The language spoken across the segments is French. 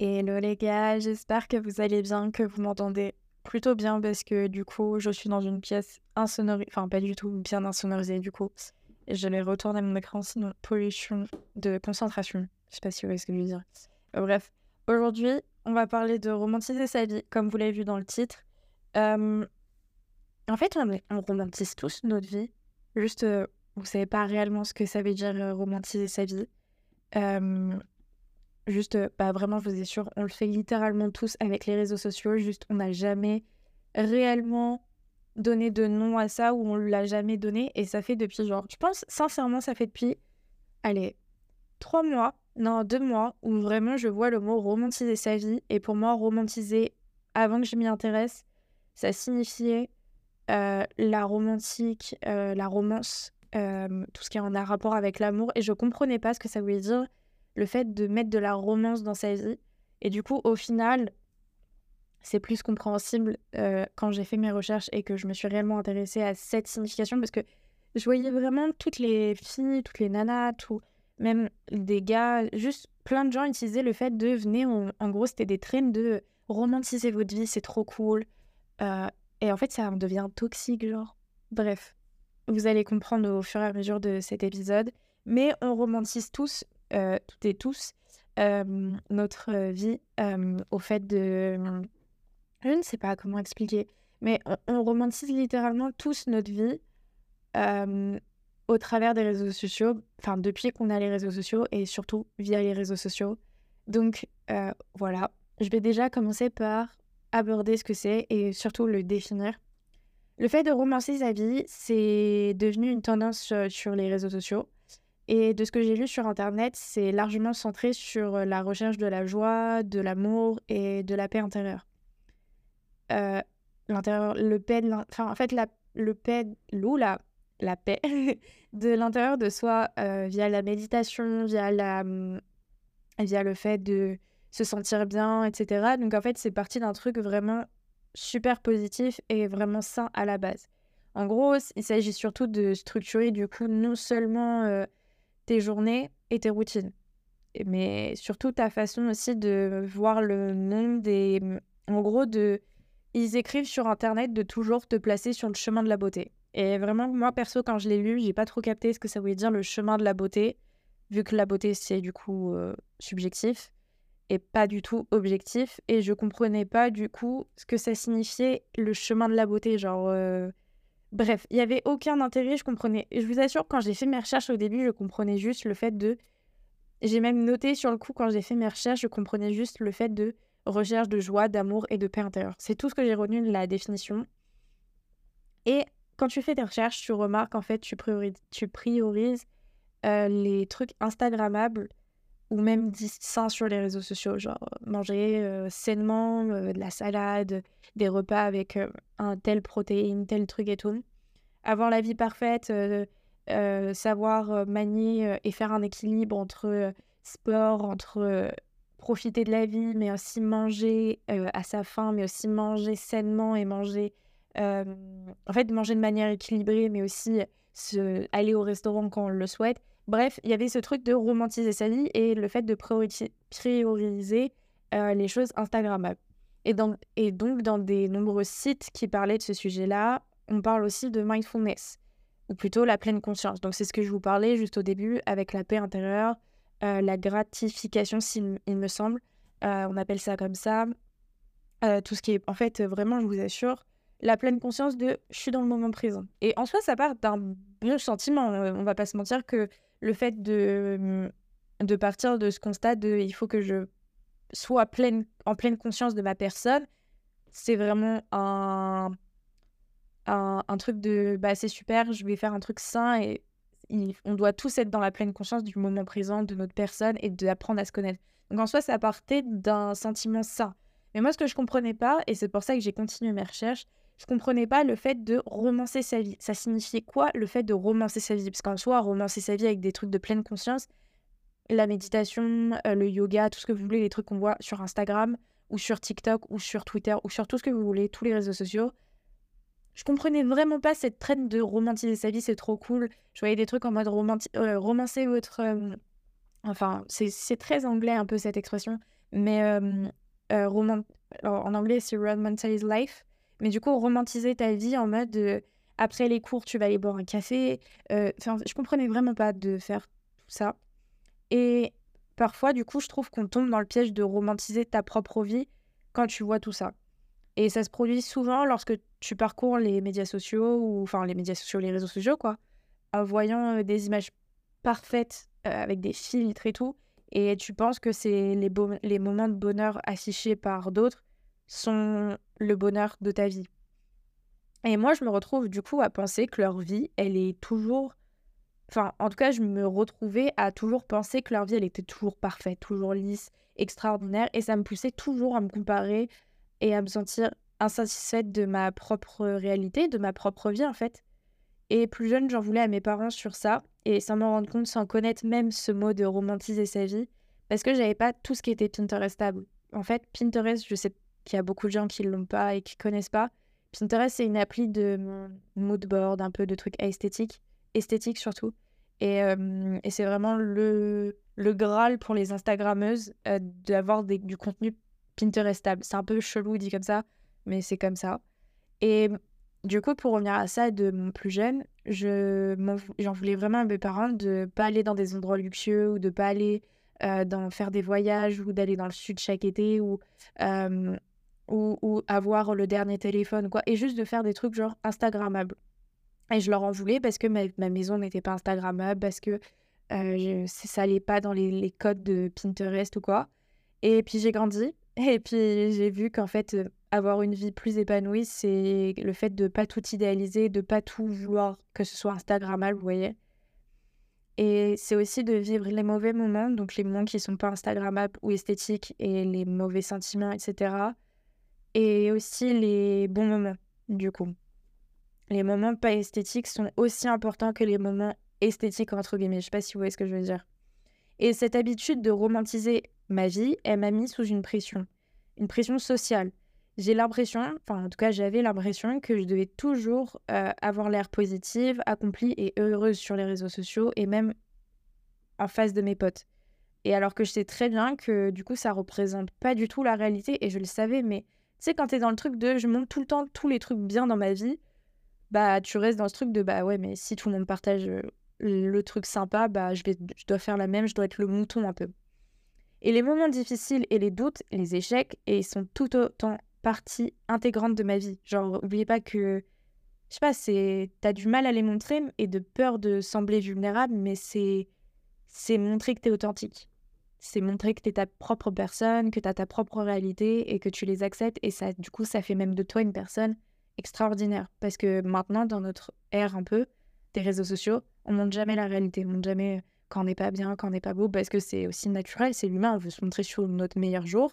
Hello les gars, j'espère que vous allez bien, que vous m'entendez plutôt bien parce que du coup je suis dans une pièce insonorisée, enfin pas du tout bien insonorisée du coup. Et je vais retourner mon écran sinon pollution de concentration. Je sais pas si vous voyez ce que je veux dire. Euh, bref, aujourd'hui on va parler de romantiser sa vie comme vous l'avez vu dans le titre. Euh, en fait on, on, romantise tous notre vie, juste euh, vous savez pas réellement ce que ça veut dire romantiser sa vie. Juste, euh, bah vraiment, je vous assure, on le fait littéralement tous avec les réseaux sociaux. Juste, on n'a jamais réellement donné de nom à ça ou on l'a jamais donné. Et ça fait depuis, genre, je pense, sincèrement, ça fait depuis, allez, trois mois, non, deux mois, où vraiment je vois le mot romantiser sa vie. Et pour moi, romantiser, avant que je m'y intéresse, ça signifiait euh, la romantique, euh, la romance, tout ce qui en rapport avec l'amour. Et je comprenais pas ce que ça voulait dire le fait de mettre de la romance dans sa vie. Et du coup, au final, c'est plus compréhensible euh, quand j'ai fait mes recherches et que je me suis réellement intéressée à cette signification parce que je voyais vraiment toutes les filles, toutes les nanas, tout, même des gars, juste plein de gens utilisaient le fait de venir, en, gros, c'était des traînes de romantiser votre vie, c'est trop cool. Euh, et en fait, ça devient toxique, genre. Bref, vous allez comprendre au fur et à mesure de cet épisode. Mais on romantise tous euh, toutes et tous, notre vie au fait de... Je ne sais pas comment expliquer, mais on, romantise littéralement tous notre vie au travers des réseaux sociaux, enfin depuis qu'on a les réseaux sociaux et surtout via les réseaux sociaux. Donc voilà, je vais déjà commencer par aborder ce que c'est et surtout le définir. Le fait de romancer sa vie, c'est devenu une tendance sur les réseaux sociaux. Et de ce que j'ai lu sur Internet, c'est largement centré sur euh, la recherche de la joie, de l'amour et de la paix intérieure. Euh, l'intérieur, le paix, enfin en fait la, le paix, la, la paix de l'intérieur de soi euh, via la méditation, via la, hum, via le fait de se sentir bien, etc. Donc en fait c'est parti d'un truc vraiment super positif et vraiment sain à la base. En gros, il s'agit surtout de structurer du coup non seulement tes journées et tes routines. Mais surtout ta façon aussi de voir le monde et en gros de ils écrivent sur internet de toujours te placer sur le chemin de la beauté. Et vraiment moi perso quand je l'ai lu, j'ai pas trop capté ce que ça voulait dire le chemin de la beauté vu que la beauté c'est du coup subjectif et pas du tout objectif et je comprenais pas du coup ce que ça signifiait le chemin de la beauté genre Bref, il n'y avait aucun intérêt, je comprenais. Je vous assure, quand j'ai fait mes recherches au début, je comprenais juste le fait de. J'ai même noté sur le coup, quand j'ai fait mes recherches, je comprenais juste le fait de recherche de joie, d'amour et de paix intérieure. C'est tout ce que j'ai retenu de la définition. Et quand tu fais tes recherches, tu remarques en fait, tu tu priorises euh, les trucs Instagrammables ou même sains sur les réseaux sociaux, genre manger sainement, de la salade, des repas avec un tel protéine, tel truc et tout. Avoir la vie parfaite, savoir manier et faire un équilibre entre sport, entre profiter de la vie, mais aussi manger à sa faim, mais aussi manger sainement et manger, en fait, manger de manière équilibrée, mais aussi se, aller au restaurant quand on le souhaite. Bref, il y avait ce truc de romantiser sa vie et le fait de prioriser euh, les choses Instagrammables. Et, donc, dans des nombreux sites qui parlaient de ce sujet-là, on parle aussi de mindfulness, ou plutôt la pleine conscience. Donc, c'est ce que je vous parlais juste au début avec la paix intérieure, euh, la gratification, s'il il me semble. Euh, on appelle ça comme ça. tout ce qui est, en fait, vraiment, je vous assure, la pleine conscience de je suis dans le moment présent. Et en soi, ça part d'un bon sentiment. On va pas se mentir que le fait de, de partir de ce constat de il faut que je sois pleine, en pleine conscience de ma personne, c'est vraiment un, un, truc de bah c'est super, je vais faire un truc sain et on doit tous être dans la pleine conscience du moment présent de notre personne et d'apprendre à se connaître. Donc en soi, ça partait d'un sentiment sain. Mais moi, ce que je comprenais pas, et c'est pour ça que j'ai continué mes recherches, je comprenais pas le fait de romancer sa vie. Ça signifiait quoi le fait de romancer sa vie? Parce qu'en soi, romancer sa vie avec des trucs de pleine conscience, la méditation, euh, le yoga, tout ce que vous voulez, les trucs qu'on voit sur Instagram ou sur TikTok ou sur Twitter ou sur tout ce que vous voulez, tous les réseaux sociaux. Je comprenais vraiment pas cette traîne de romantiser sa vie, c'est trop cool. Je voyais des trucs en mode romancer votre, euh, Enfin, c'est très anglais un peu cette expression, mais euh, en anglais c'est romanticize life, mais du coup romantiser ta vie en mode après les cours tu vas aller boire un café. Enfin, je comprenais vraiment pas de faire tout ça. Et parfois, du coup, je trouve qu'on tombe dans le piège de romantiser ta propre vie quand tu vois tout ça. Et ça se produit souvent lorsque tu parcours les médias sociaux, ou enfin les médias sociaux, les réseaux sociaux, quoi, en voyant des images parfaites avec des filtres et tout. Et tu penses que c'est les moments de bonheur affichés par d'autres sont le bonheur de ta vie. Et moi, je me retrouve du coup à penser que leur vie, elle est toujours Enfin, en tout cas, je me retrouvais à toujours penser que leur vie, elle était toujours parfaite, toujours lisse, extraordinaire. Et ça me poussait toujours à me comparer et à me sentir insatisfaite de ma propre réalité, de ma propre vie, en fait. Et plus jeune, j'en voulais à mes parents sur ça. Et sans m'en rendre compte, sans connaître même ce mot de romantiser sa vie, parce que j'avais pas tout ce qui était Pinterestable. En fait, Pinterest, je sais qu'il y a beaucoup de gens qui l'ont pas et qui connaissent pas. Pinterest, c'est une appli de mood board, un peu de trucs esthétiques esthétique surtout. Et, et c'est vraiment le, le Graal pour les Instagrammeuses d'avoir du contenu Pinterestable. C'est un peu chelou dit comme ça, mais c'est comme ça. Et du coup, pour revenir à ça de mon plus jeune, je j'en voulais vraiment à mes parents de pas aller dans des endroits luxueux ou de pas aller dans, faire des voyages ou d'aller dans le sud chaque été ou, ou, avoir le dernier téléphone quoi. Et juste de faire des trucs genre Instagrammables. Et je leur en voulais parce que ma, maison n'était pas Instagrammable, parce que euh, ça n'allait pas dans les, codes de Pinterest ou quoi. Et puis j'ai grandi. Et puis j'ai vu qu'en fait, euh, avoir une vie plus épanouie, c'est le fait de pas tout idéaliser, de pas tout vouloir que ce soit Instagrammable, vous voyez. Et c'est aussi de vivre les mauvais moments, donc les moments qui sont pas Instagrammables ou esthétiques et les mauvais sentiments, etc. Et aussi les bons moments, du coup les moments pas esthétiques sont aussi importants que les moments esthétiques, entre guillemets. Je sais pas si vous voyez ce que je veux dire. Et cette habitude de romantiser ma vie, elle m'a mis sous une pression, une pression sociale. J'ai l'impression, enfin en tout cas j'avais l'impression que je devais toujours euh, avoir l'air positive, accomplie et heureuse sur les réseaux sociaux et même en face de mes potes. Et alors que je sais très bien que du coup ça représente pas du tout la réalité et je le savais, mais sais quand t'es dans le truc de je montre tout le temps tous les trucs bien dans ma vie, bah tu restes dans ce truc de bah ouais mais si tout le monde partage le truc sympa bah je vais je dois faire la même je dois être le mouton un peu. Et les moments difficiles et les doutes les échecs et sont tout autant partie intégrante de ma vie. Genre oubliez pas que je sais pas t'as du mal à les montrer et de peur de sembler vulnérable mais c'est c'est montrer que t'es authentique c'est montrer que t'es ta propre personne que t'as ta propre réalité et que tu les acceptes et ça du coup ça fait même de toi une personne extraordinaire. Parce que maintenant, dans notre ère un peu des réseaux sociaux, on montre jamais la réalité. On montre jamais quand on n'est pas bien, quand on n'est pas beau, parce que c'est aussi naturel, c'est l'humain, on veut se montrer sur notre meilleur jour.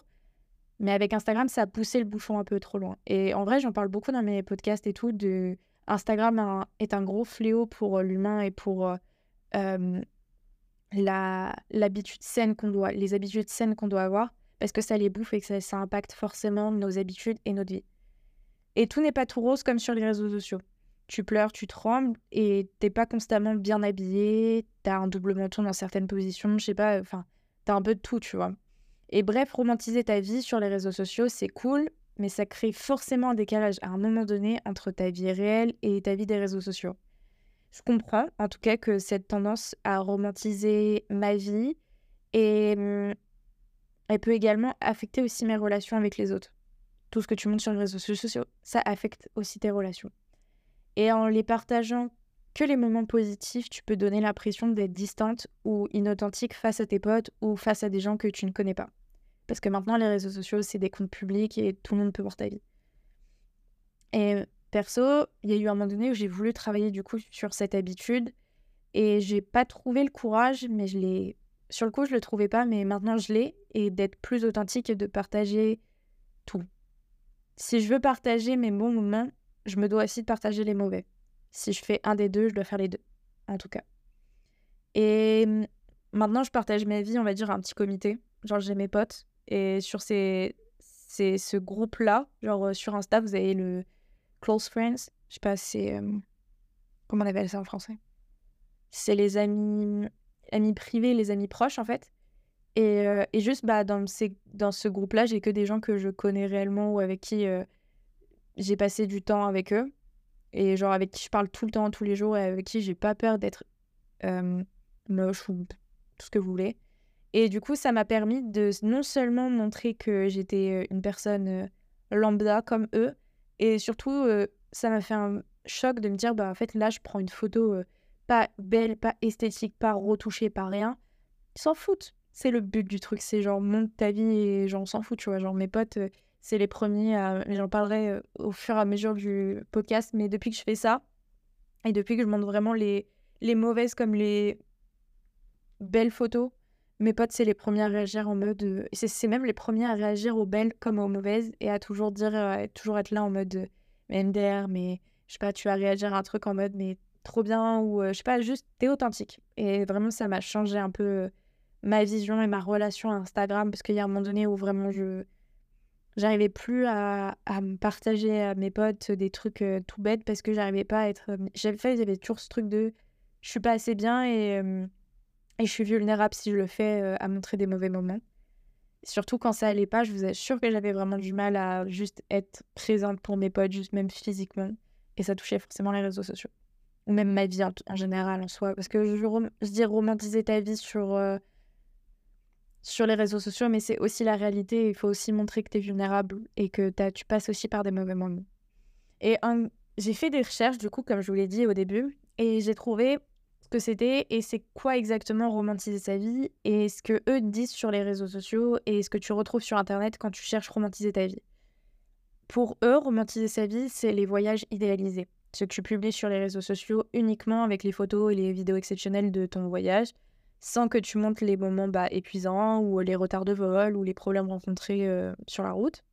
Mais avec Instagram, ça a poussé le bouchon un peu trop loin. Et en vrai, j'en parle beaucoup dans mes podcasts et tout. De... Instagram est un gros fléau pour l'humain et pour euh, l'habitude saine qu'on doit, les habitudes saines qu'on doit avoir, parce que ça les bouffe et que ça, ça impacte forcément nos habitudes et notre vie. Et tout n'est pas tout rose comme sur les réseaux sociaux. Tu pleures, tu trembles et t'es pas constamment bien habillé, t'as un double menton dans certaines positions, je sais pas, enfin, t'as un peu de tout, tu vois. Et bref, romantiser ta vie sur les réseaux sociaux, c'est cool, mais ça crée forcément un décalage à un moment donné entre ta vie réelle et ta vie des réseaux sociaux. Je comprends en tout cas que cette tendance à romantiser ma vie et hum, elle peut également affecter aussi mes relations avec les autres tout ce que tu montres sur les réseaux sociaux, ça affecte aussi tes relations. Et en les partageant que les moments positifs, tu peux donner l'impression d'être distante ou inauthentique face à tes potes ou face à des gens que tu ne connais pas. Parce que maintenant, les réseaux sociaux, c'est des comptes publics et tout le monde peut voir ta vie. Et perso, il y a eu un moment donné où j'ai voulu travailler du coup sur cette habitude et j'ai pas trouvé le courage, mais je l'ai. Sur le coup, je le trouvais pas, mais maintenant je l'ai et d'être plus authentique et de partager tout si je veux partager mes bons moments, je me dois aussi de partager les mauvais. Si je fais un des deux, je dois faire les deux, en tout cas. Et mmh, maintenant, je partage ma vie, on va dire, à un petit comité. Genre, j'ai mes potes. Et sur ces, ces ce groupe-là, genre sur Insta, vous avez le Close Friends. Je sais pas, c'est. comment on appelle ça en français C'est les amis. amis privés, les amis proches, en fait. Et, euh, et juste, bah, dans, ces, dans ce groupe-là, j'ai que des gens que je connais réellement ou avec qui euh, j'ai passé du temps avec eux. Et genre, avec qui je parle tout le temps, tous les jours, et avec qui j'ai pas peur d'être euh, moche ou tout ce que vous voulez. Et du coup, ça m'a permis de non seulement montrer que j'étais une personne lambda comme eux, et surtout, ça m'a fait un choc de me dire, bah, en fait, là, je prends une photo pas belle, pas esthétique, pas retouchée, pas rien. Ils s'en foutent. C'est le but du truc. C'est genre, monte ta vie et j'en s'en fout, tu vois. Genre, mes potes, c'est les premiers à. J'en parlerai au fur et à mesure du podcast, mais depuis que je fais ça, et depuis que je montre vraiment les mauvaises comme les belles photos, mes potes, c'est les premiers à réagir en mode. C'est même les premiers à réagir aux belles comme aux mauvaises et à toujours dire, toujours être là en mode. Mais MDR, mais je sais pas, tu vas réagir à un truc en mode, mais trop bien, ou je sais pas, juste t'es authentique. Et vraiment, ça m'a changé un peu ma vision et ma relation à Instagram parce qu'il y a un moment donné où vraiment je. J'arrivais plus à, à, me partager à mes potes des trucs tout bêtes parce que j'arrivais pas à être. J'avais fait, j'avais toujours ce truc de je suis pas assez bien et et je suis vulnérable si je le fais euh, à montrer des mauvais moments. Surtout quand ça allait pas, je vous assure que j'avais vraiment du mal à juste être présente pour mes potes, juste même physiquement. Et ça touchait forcément les réseaux sociaux. Ou même ma vie en, général en soi. Parce que je, je dis romantiser ta vie sur, euh, sur les réseaux sociaux, mais c'est aussi la réalité. Il faut aussi montrer que tu es vulnérable et que tu passes aussi par des mauvais moments. Et j'ai fait des recherches, du coup, comme je vous l'ai dit au début, et j'ai trouvé ce que c'était et c'est quoi exactement romantiser sa vie et ce que eux disent sur les réseaux sociaux et ce que tu retrouves sur internet quand tu cherches romantiser ta vie. Pour eux, romantiser sa vie, c'est les voyages idéalisés. Ce que tu publies sur les réseaux sociaux uniquement avec les photos et les vidéos exceptionnelles de ton voyage, sans que tu montres les moments bah, épuisants ou les retards de vol ou les problèmes rencontrés euh, sur la route.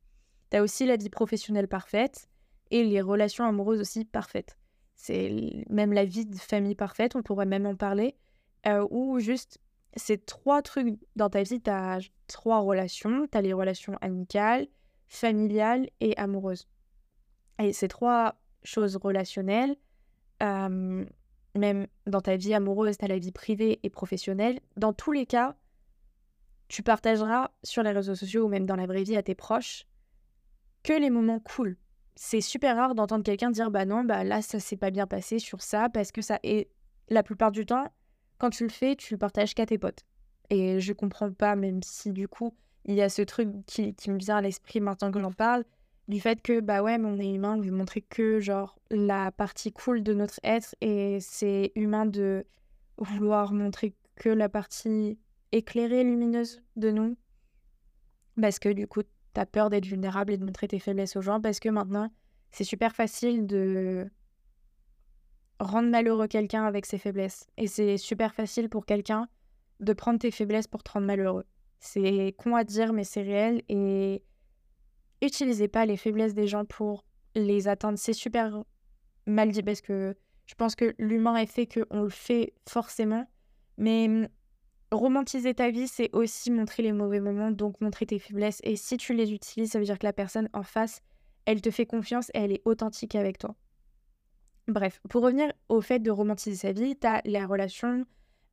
Tu as aussi la vie professionnelle parfaite et les relations amoureuses aussi parfaites c'est même la vie de famille parfaite, on pourrait même en parler, ou juste ces trois trucs dans ta vie, tu as trois relations, tu as les relations amicales, familiales et amoureuses. Et ces trois choses relationnelles, même dans ta vie amoureuse, tu as la vie privée et professionnelle, dans tous les cas, tu partageras sur les réseaux sociaux ou même dans la vraie vie à tes proches que les moments cool c'est super rare d'entendre quelqu'un dire bah non, bah là ça s'est pas bien passé sur ça parce que ça. Et la plupart du temps, quand tu le fais, tu le partages qu'à tes potes. Et je comprends pas, même si du coup il y a ce truc qui, qui me vient à l'esprit maintenant que j'en parle, du fait que bah ouais, mais on est humain, on montrer que genre la partie cool de notre être et c'est humain de vouloir montrer que la partie éclairée, lumineuse de nous. Parce que du coup, t'as peur d'être vulnérable et de montrer tes faiblesses aux gens parce que maintenant, c'est super facile de rendre malheureux quelqu'un avec ses faiblesses. Et c'est super facile pour quelqu'un de prendre tes faiblesses pour te rendre malheureux. C'est con à dire, mais c'est réel. Et utilisez pas les faiblesses des gens pour les atteindre. C'est super mal dit parce que je pense que l'humain est fait qu'on le fait forcément. Mais romantiser ta vie, c'est aussi montrer les mauvais moments, donc montrer tes faiblesses. Et si tu les utilises, ça veut dire que la personne en face, elle te fait confiance et elle est authentique avec toi. Bref, pour revenir au fait de romantiser sa vie, tu as la relation,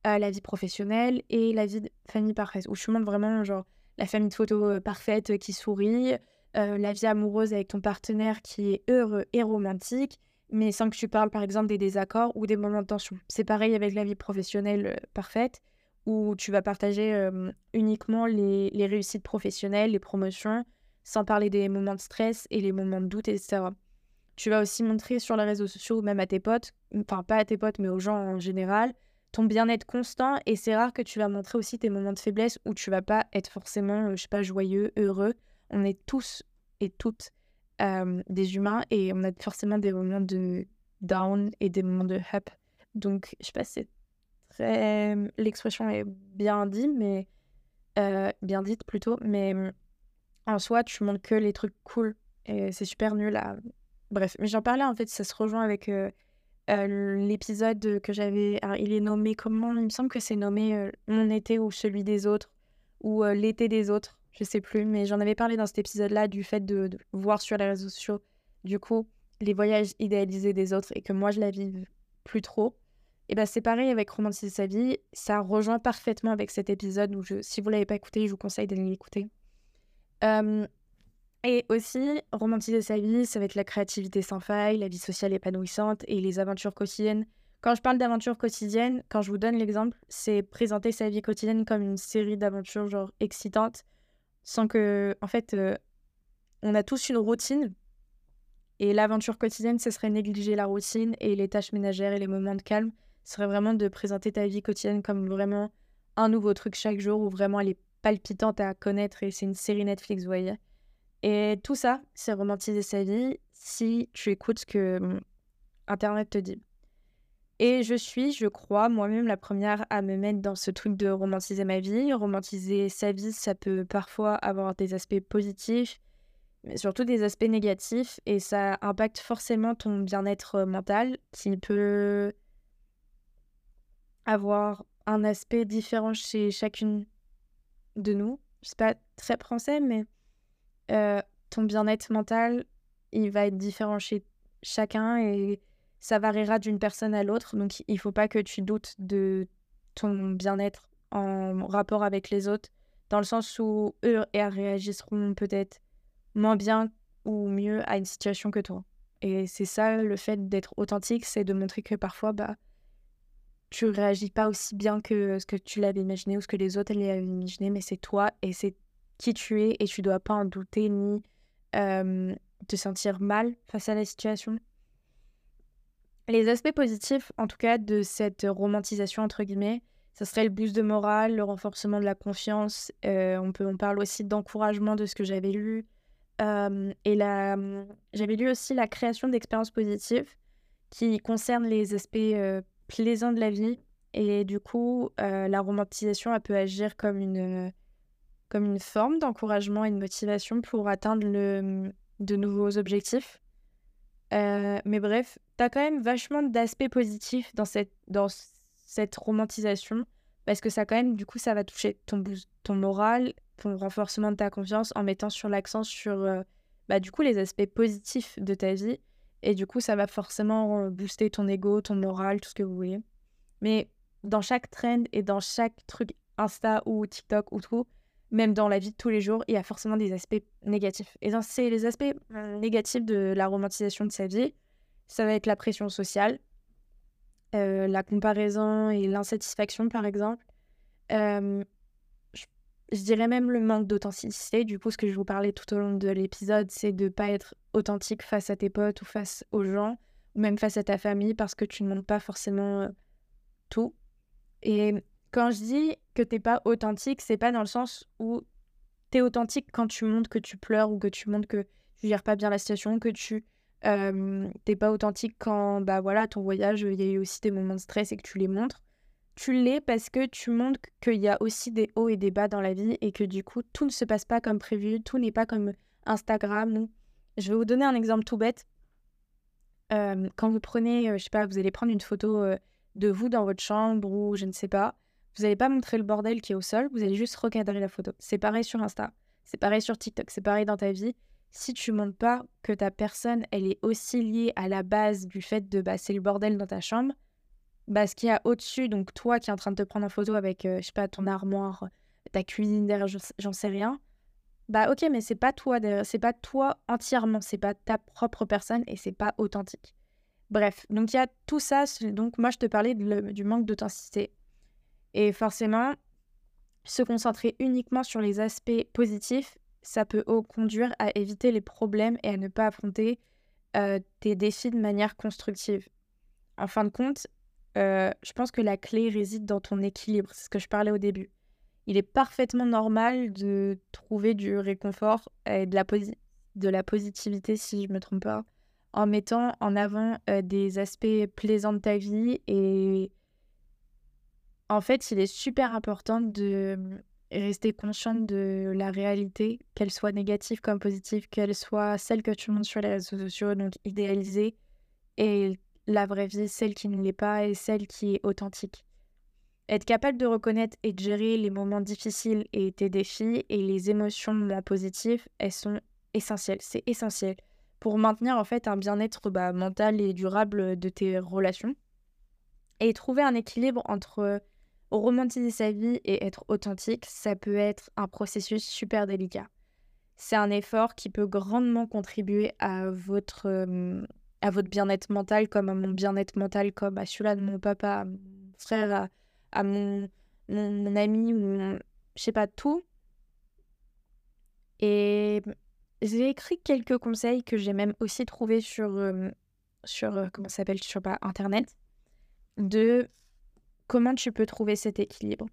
euh, la vie professionnelle et la vie de famille parfaite, où tu montres vraiment genre la famille de photos euh, parfaite euh, qui sourit, la vie amoureuse avec ton partenaire qui est heureux et romantique, mais sans que tu parles par exemple des désaccords ou des moments de tension. C'est pareil avec la vie professionnelle parfaite où tu vas partager uniquement les, les, réussites professionnelles, les promotions, sans parler des moments de stress et les moments de doute, etc. Tu vas aussi montrer sur les réseaux sociaux même à tes potes, enfin pas à tes potes mais aux gens en général, ton bien-être constant et c'est rare que tu vas montrer aussi tes moments de faiblesse où tu vas pas être forcément, je sais pas, joyeux, heureux. On est tous et toutes des humains et on a forcément des moments de down et des moments de up. Donc, je sais pas, c'est très. L'expression est bien dite, mais. Euh, bien dite plutôt, mais en soi, tu montres que les trucs cool. Et c'est super nul. Bref, mais j'en parlais en fait, ça se rejoint avec euh, euh, l'épisode que j'avais. il est nommé comment? Il me semble que c'est nommé Mon été ou celui des autres, ou l'été des autres, je sais plus, mais j'en avais parlé dans cet épisode-là du fait de, de, voir sur les réseaux sociaux, du coup, les voyages idéalisés des autres et que moi je la vive plus trop. Et bah c'est pareil avec romantiser sa vie, ça rejoint parfaitement avec cet épisode où si vous l'avez pas écouté, je vous conseille d'aller l'écouter. et aussi, romantiser sa vie, ça va être la créativité sans faille, la vie sociale épanouissante et les aventures quotidiennes. Quand je parle d'aventures quotidiennes, quand je vous donne l'exemple, c'est présenter sa vie quotidienne comme une série d'aventures genre excitantes, sans que, en fait, on a tous une routine. Et l'aventure quotidienne, ce serait négliger la routine et les tâches ménagères et les moments de calme. Serait vraiment de présenter ta vie quotidienne comme vraiment un nouveau truc chaque jour où vraiment elle est palpitante à connaître et c'est une série Netflix, vous voyez. Et tout ça, c'est romantiser sa vie si tu écoutes ce que hum, Internet te dit. Et je suis, je crois, moi-même la première à me mettre dans ce truc de romantiser ma vie. Romantiser sa vie, ça peut parfois avoir des aspects positifs, mais surtout des aspects négatifs, et ça impacte forcément ton bien-être mental, qui peut avoir un aspect différent chez chacune de nous. C'est pas très français, mais euh, ton bien-être mental, il va être différent chez chacun et ça variera d'une personne à l'autre. Donc, il faut pas que tu doutes de ton bien-être en rapport avec les autres, dans le sens où eux réagiront peut-être moins bien ou mieux à une situation que toi. Et c'est ça le fait d'être authentique, c'est de montrer que parfois, bah, tu réagis pas aussi bien que ce que tu l'avais imaginé ou ce que les autres l'avaient imaginé, mais c'est toi et c'est qui tu es et tu dois pas en douter ni te sentir mal face à la situation. Les aspects positifs, en tout cas, de cette romantisation, entre guillemets, ça serait le boost de morale, le renforcement de la confiance. On, peut, on parle aussi d'encouragement de ce que j'avais lu. Et j'avais lu aussi la création d'expériences positives qui concernent les aspects euh, plaisants de la vie. Et du coup, la romantisation, elle peut agir comme une, comme une forme d'encouragement et de motivation pour atteindre le, de nouveaux objectifs. mais bref, tu as quand même vachement d'aspects positifs dans cette, dans cette romantisation parce que ça quand même, du coup, ça va toucher ton, ton moral, ton renforcement de ta confiance en mettant sur l'accent sur, euh, bah, du coup, les aspects positifs de ta vie. Et du coup, ça va forcément booster ton ego, ton moral, tout ce que vous voulez. Mais dans chaque trend et dans chaque truc Insta ou TikTok ou tout, même dans la vie de tous les jours, il y a forcément des aspects négatifs. Et c'est les aspects euh, négatifs de la romantisation de sa vie ça va être la pression sociale, euh, la comparaison et l'insatisfaction, par exemple. Je, dirais même le manque d'authenticité. Du coup, ce que je vous parlais tout au long de l'épisode, c'est de ne pas être authentique face à tes potes ou face aux gens, ou même face à ta famille, parce que tu ne montres pas forcément euh, tout. Et quand je dis que tu n'es pas authentique, c'est pas dans le sens où tu es authentique quand tu montres que tu pleures ou que tu montres que tu gères pas bien la situation, que tu t'es pas authentique quand bah voilà ton voyage il y a eu aussi des moments de stress et que tu les montres tu l'es parce que tu montres qu'il y a aussi des hauts et des bas dans la vie et que du coup tout ne se passe pas comme prévu tout n'est pas comme Instagram. Je vais vous donner un exemple tout bête. Quand vous prenez je sais pas vous allez prendre une photo de vous dans votre chambre ou je ne sais pas vous n'allez pas montrer le bordel qui est au sol vous allez juste recadrer la photo. C'est pareil sur Insta c'est pareil sur TikTok c'est pareil dans ta vie. Si tu montres pas que ta personne, elle est aussi liée à la base du fait de bah, c'est le bordel dans ta chambre, bah, ce qu'il y a au-dessus, donc toi qui es en train de te prendre en photo avec, euh, je sais pas, ton armoire, ta cuisine derrière, j'en sais rien, bah ok, mais c'est pas toi, c'est pas toi entièrement, c'est pas ta propre personne et c'est pas authentique. Bref, donc il y a tout ça, donc moi je te parlais du manque d'authenticité. Et forcément, se concentrer uniquement sur les aspects positifs, ça peut conduire à éviter les problèmes et à ne pas affronter euh, tes défis de manière constructive. En fin de compte, euh, je pense que la clé réside dans ton équilibre, c'est ce que je parlais au début. Il est parfaitement normal de trouver du réconfort et de la, positivité, si je ne me trompe pas, en mettant en avant euh, des aspects plaisants de ta vie. Et en fait, il est super important de rester consciente de la réalité, qu'elle soit négative comme positive, qu'elle soit celle que tu montres sur les réseaux sociaux, donc idéalisée, et la vraie vie, celle qui ne l'est pas et celle qui est authentique. Être capable de reconnaître et de gérer les moments difficiles et tes défis et les émotions positives, elles sont essentielles. C'est essentiel pour maintenir en fait un bien-être bah, mental et durable de tes relations. Et trouver un équilibre entre romantiser sa vie et être authentique, ça peut être un processus super délicat. C'est un effort qui peut grandement contribuer à votre, à votre bien-être mental, comme à mon bien-être mental, comme à celui-là de mon papa, à mon frère, à, mon, mon, ami, ou je sais pas, tout. Et j'ai écrit quelques conseils que j'ai même aussi trouvés sur, sur comment s'appelle, sur pas, Internet, de comment tu peux trouver cet équilibre.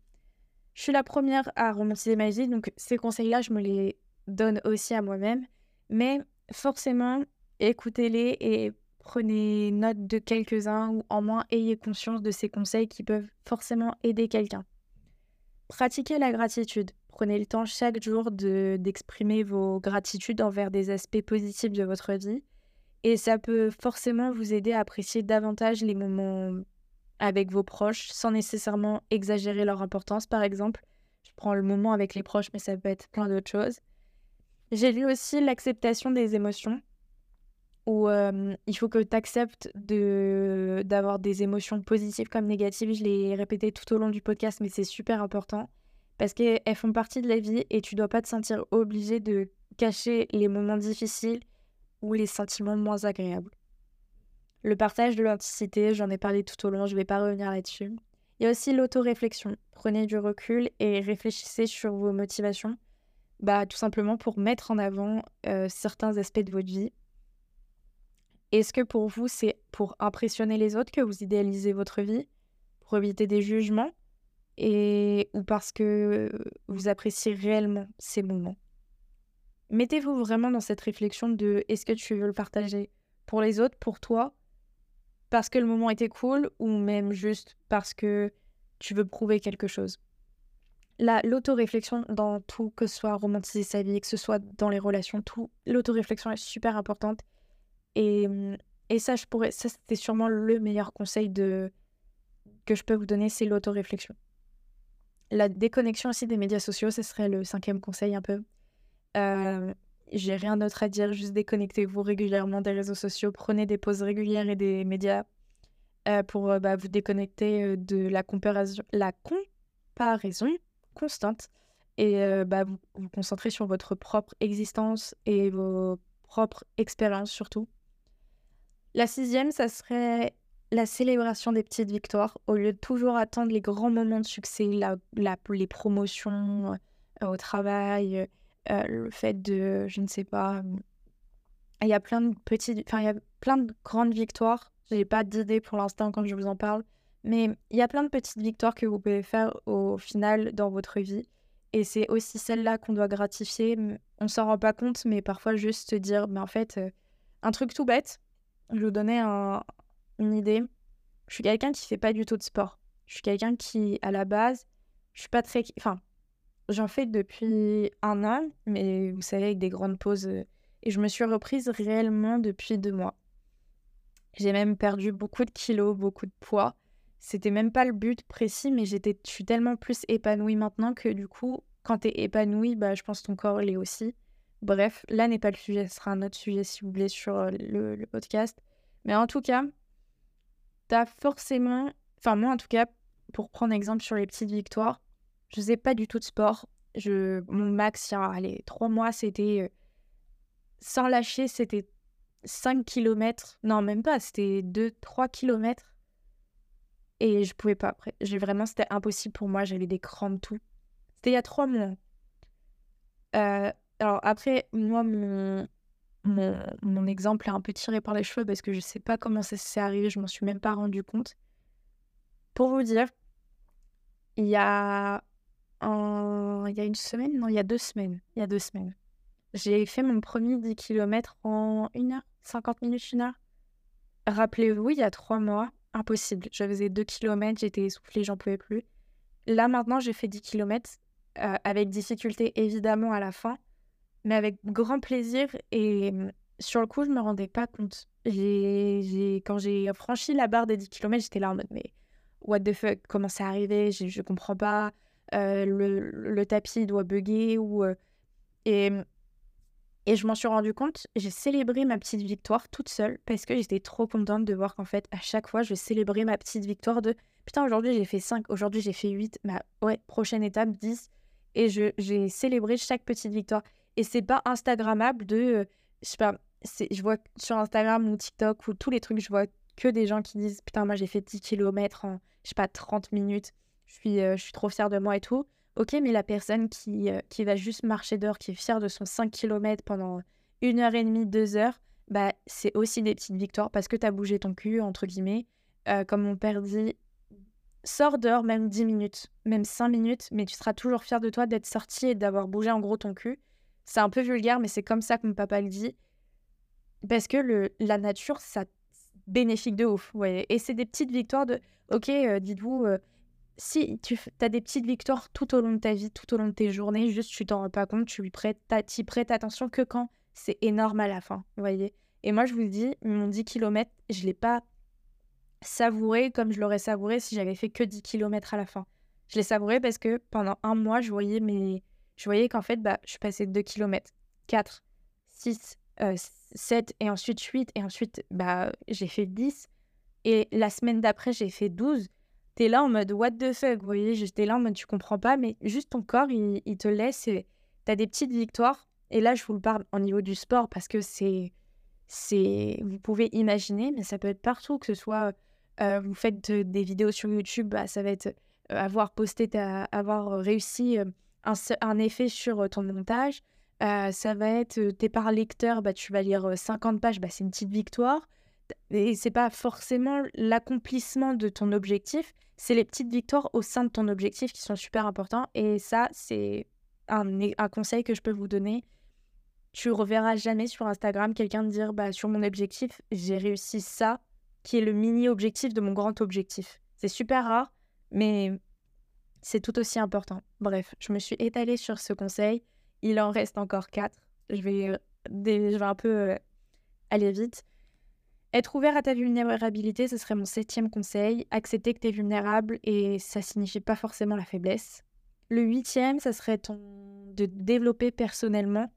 Je suis la première à romantiser ma vie, donc ces conseils-là, je me les donne aussi à moi-même. Mais forcément, écoutez-les et prenez note de quelques-uns ou en moins ayez conscience de ces conseils qui peuvent forcément aider quelqu'un. Pratiquez la gratitude. Prenez le temps chaque jour de, d'exprimer vos gratitudes envers des aspects positifs de votre vie. Et ça peut forcément vous aider à apprécier davantage les moments avec vos proches sans nécessairement exagérer leur importance, par exemple. Je prends le moment avec les proches, mais ça peut être plein d'autres choses. J'ai lu aussi l'acceptation des émotions, où il faut que tu acceptes de, d'avoir des émotions positives comme négatives. Je l'ai répété tout au long du podcast, mais c'est super important parce qu'elles font partie de la vie et tu dois pas te sentir obligé de cacher les moments difficiles ou les sentiments moins agréables. Le partage de l'authenticité, j'en ai parlé tout au long, je ne vais pas revenir là-dessus. Il y a aussi l'autoréflexion. Prenez du recul et réfléchissez sur vos motivations, bah, tout simplement pour mettre en avant certains aspects de votre vie. Est-ce que pour vous, c'est pour impressionner les autres que vous idéalisez votre vie, pour éviter des jugements, et... ou parce que vous appréciez réellement ces moments? Mettez-vous vraiment dans cette réflexion de est-ce que tu veux le partager pour les autres, pour toi, parce que le moment était cool ou même juste parce que tu veux prouver quelque chose. L'autoréflexion dans tout, que ce soit romantiser sa vie, que ce soit dans les relations, tout, l'autoréflexion est super importante. Et, et ça, je pourrais, ça c'était sûrement le meilleur conseil de, que je peux vous donner, c'est l'autoréflexion. La déconnexion aussi des médias sociaux, ce serait le cinquième conseil un peu. Euh, j'ai rien d'autre à dire, juste déconnectez-vous régulièrement des réseaux sociaux, prenez des pauses régulières et des médias euh, pour euh, bah, vous déconnecter de la comparaison, la comparaison constante et bah, vous vous concentrer sur votre propre existence et vos propres expériences surtout. La sixième, ça serait la célébration des petites victoires au lieu de toujours attendre les grands moments de succès, les promotions au travail, euh, le fait de, je ne sais pas, il y a plein de petites, enfin il y a plein de grandes victoires. J'ai pas d'idée pour l'instant quand je vous en parle, mais il y a plein de petites victoires que vous pouvez faire au final dans votre vie. Et c'est aussi celle-là qu'on doit gratifier. On s'en rend pas compte, mais parfois juste se dire, mais en fait, euh, un truc tout bête. Je vous donner une idée. Je suis quelqu'un qui fait pas du tout de sport. Je suis quelqu'un qui, à la base, je suis pas très, enfin, J'en fais depuis un an, mais vous savez, avec des grandes pauses. Euh, et je me suis reprise réellement depuis deux mois. J'ai même perdu beaucoup de kilos, beaucoup de poids. C'était même pas le but précis, mais j'étais, je suis tellement plus épanouie maintenant que du coup, quand tu es épanouie, bah, je pense que ton corps l'est aussi. Bref, là n'est pas le sujet, ce sera un autre sujet si vous voulez sur euh, le, podcast. Mais en tout cas, tu as forcément, enfin moi en tout cas, pour prendre exemple sur les petites victoires, je faisais pas du tout de sport. Je, mon max, il y a allez, trois mois, c'était euh, sans lâcher, c'était 5 km. Non, même pas, c'était 2-3 km. Et je pouvais pas après. J'ai vraiment, c'était impossible pour moi, j'avais des crampes, tout. C'était il y a trois mois. Euh, alors après, moi, mon, mon, mon, exemple est un peu tiré par les cheveux parce que je sais pas comment ça s'est arrivé, je m'en suis même pas rendu compte. Pour vous dire, il y a il y a une semaine, non, il y a deux semaines. Il y a deux semaines. J'ai fait mon premier 10 km en 1 heure, 50 minutes, 1 heure. Rappelez-vous, il y a trois mois, impossible. Je faisais 2 km, j'étais essoufflée, j'en pouvais plus. Là, maintenant, j'ai fait 10 km, euh, avec difficulté évidemment à la fin, mais avec grand plaisir. Et mmh, sur le coup, je me rendais pas compte. J'ai, quand j'ai franchi la barre des 10 km, j'étais là en mode, mais what the fuck, comment c'est arrivé? Je, je comprends pas. Euh, le, tapis doit bugger ou et, Et je m'en suis rendu compte, j'ai célébré ma petite victoire toute seule parce que j'étais trop contente de voir qu'en fait, à chaque fois, je célébrais ma petite victoire de putain, aujourd'hui j'ai fait 5, aujourd'hui j'ai fait 8, ma ouais, prochaine étape 10. Et j'ai célébré chaque petite victoire. Et c'est pas Instagrammable de, euh, je sais pas, je vois sur Instagram ou TikTok ou tous les trucs, je vois que des gens qui disent putain, moi j'ai fait 10 km en, je sais pas, 30 minutes, je suis, euh, je suis trop fière de moi et tout. Ok, mais la personne qui, euh, qui va juste marcher dehors, qui est fière de son 5 km pendant une heure et demie, deux heures, bah, c'est aussi des petites victoires parce que tu as bougé ton cul, entre guillemets. Comme mon père dit, sors dehors même 10 minutes, même 5 minutes, mais tu seras toujours fier de toi d'être sorti et d'avoir bougé en gros ton cul. C'est un peu vulgaire, mais c'est comme ça que mon papa le dit. Parce que le, la nature, ça bénéfique de ouf. Ouais. Et c'est des petites victoires de, ok, euh, dites-vous, si tu as des petites victoires tout au long de ta vie, tout au long de tes journées, juste tu t'en rends pas compte, tu lui prêtes, prêtes attention que quand c'est énorme à la fin, voyez. Et moi, je vous dis, mon 10 km, je l'ai pas savouré comme je l'aurais savouré si j'avais fait que 10 km à la fin. Je l'ai savouré parce que pendant un mois, je voyais, mes... je voyais qu'en fait, bah, je passais de 2 km, 4, 6, 7 et ensuite 8 et ensuite bah, j'ai fait 10. Et la semaine d'après, j'ai fait 12 t'es là en mode what the fuck, vous voyez, j'étais là en mode tu comprends pas, mais juste ton corps, il, te laisse et t'as des petites victoires. Et là, je vous le parle au niveau du sport parce que c'est, c'est, vous pouvez imaginer, mais ça peut être partout, que ce soit euh, vous faites des vidéos sur YouTube, bah, ça va être euh, avoir posté, avoir réussi euh, un, effet sur ton montage. ça va être t'es par lecteur, bah, tu vas lire 50 pages, bah, c'est une petite victoire. Et c'est pas forcément l'accomplissement de ton objectif, c'est les petites victoires au sein de ton objectif qui sont super importants. Et ça, c'est un, un, conseil que je peux vous donner. Tu reverras jamais sur Instagram quelqu'un dire bah, sur mon objectif, j'ai réussi ça, qui est le mini-objectif de mon grand objectif. C'est super rare, mais c'est tout aussi important. Bref, je me suis étalée sur ce conseil. Il en reste encore quatre. Je vais, euh, je vais un peu euh, aller vite. Être ouvert à ta vulnérabilité, ce serait mon septième conseil. Accepter que tu es vulnérable et ça signifie pas forcément la faiblesse. Le huitième, ça serait de développer personnellement,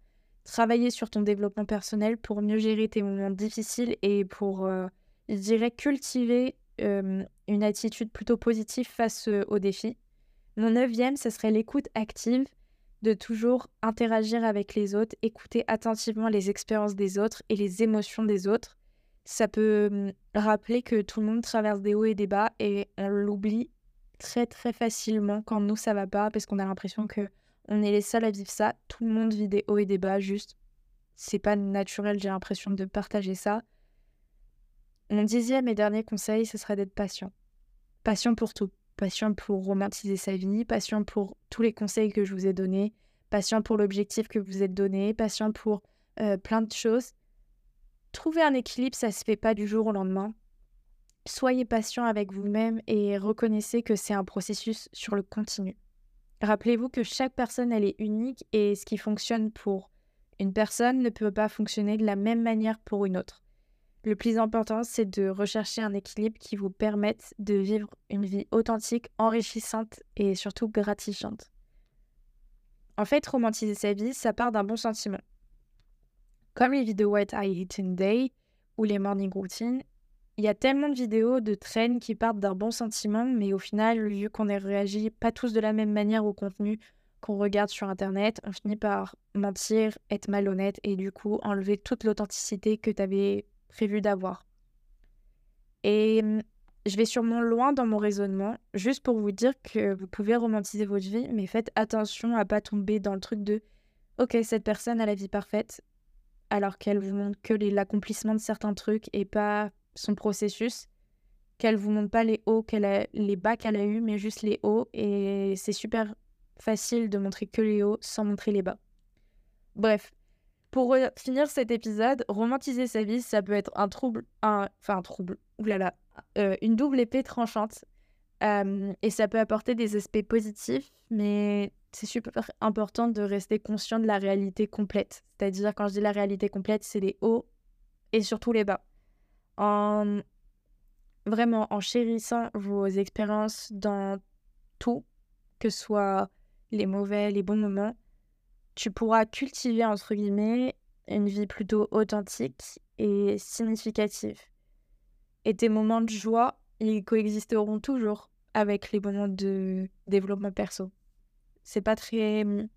travailler sur ton développement personnel pour mieux gérer tes moments difficiles et pour, euh, je dirais, cultiver une attitude plutôt positive face aux défis. Mon neuvième, ce serait l'écoute active, de toujours interagir avec les autres, écouter attentivement les expériences des autres et les émotions des autres ça peut mmh, rappeler que tout le monde traverse des hauts et des bas et on l'oublie très très facilement quand nous ça va pas parce qu'on a l'impression que on est les seuls à vivre ça. Tout le monde vit des hauts et des bas, juste c'est pas naturel, j'ai l'impression de partager ça. Mon dixième et dernier conseil, ce serait d'être patient. Patient pour tout. Patient pour romantiser sa vie, patient pour tous les conseils que je vous ai donnés, patient pour l'objectif que vous êtes donné, patient pour euh, plein de choses. Trouver un équilibre, ça se fait pas du jour au lendemain. Soyez patient avec vous-même et reconnaissez que c'est un processus sur le continu. Rappelez-vous que chaque personne, elle est unique et ce qui fonctionne pour une personne ne peut pas fonctionner de la même manière pour une autre. Le plus important, c'est de rechercher un équilibre qui vous permette de vivre une vie authentique, enrichissante et surtout gratifiante. En fait, romantiser sa vie, ça part d'un bon sentiment. Comme les vidéos White I Eating Day ou les morning routines, il y a tellement de vidéos de traînes qui partent d'un bon sentiment, mais au final, vu qu'on ne réagit pas tous de la même manière au contenu qu'on regarde sur Internet, on finit par mentir, être malhonnête et du coup enlever toute l'authenticité que tu avais prévu d'avoir. Et mmh, je vais sûrement loin dans mon raisonnement, juste pour vous dire que vous pouvez romantiser votre vie, mais faites attention à pas tomber dans le truc de Ok, cette personne a la vie parfaite, alors qu'elle vous montre que l'accomplissement de certains trucs et pas son processus, qu'elle vous montre pas les hauts, qu'elle a, les bas qu'elle a eu, mais juste les hauts. Et c'est super facile de montrer que les hauts sans montrer les bas. Bref, pour finir cet épisode, romantiser sa vie, ça peut être un trouble, enfin un trouble, oulala, euh, une double épée tranchante. Et ça peut apporter des aspects positifs, mais c'est super important de rester conscient de la réalité complète. C'est-à-dire, quand je dis la réalité complète, c'est les hauts et surtout les bas. En vraiment en chérissant vos expériences dans tout, que ce soit les mauvais, les bons moments, tu pourras cultiver, entre guillemets, une vie plutôt authentique et significative. Et tes moments de joie, ils coexisteront toujours avec les moments de développement perso. C'est pas très hum,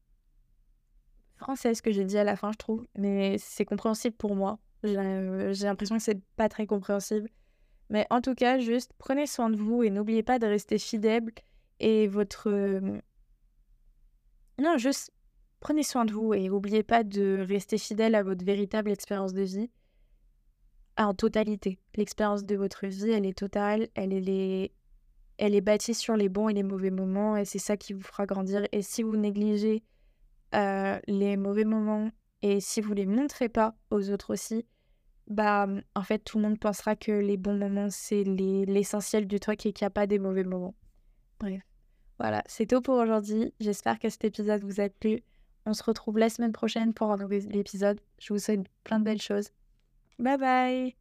français ce que j'ai dit à la fin, je trouve, mais c'est compréhensible pour moi. J'ai l'impression que c'est pas très compréhensible. Mais en tout cas, juste prenez soin de vous et n'oubliez pas de rester fidèle et votre. Hum, non, juste prenez soin de vous et n'oubliez pas de rester fidèle à votre véritable expérience de vie en totalité. L'expérience de votre vie, elle est totale, elle est, elle est bâtie sur les bons et les mauvais moments et c'est ça qui vous fera grandir. Et si vous négligez euh, les mauvais moments et si vous les montrez pas aux autres aussi, bah en fait tout le monde pensera que les bons moments c'est l'essentiel du truc et qu'il n'y a pas des mauvais moments. Bref, voilà, c'est tout pour aujourd'hui. J'espère que cet épisode vous a plu. On se retrouve la semaine prochaine pour un nouvel épisode. Je vous souhaite plein de belles choses. Bye bye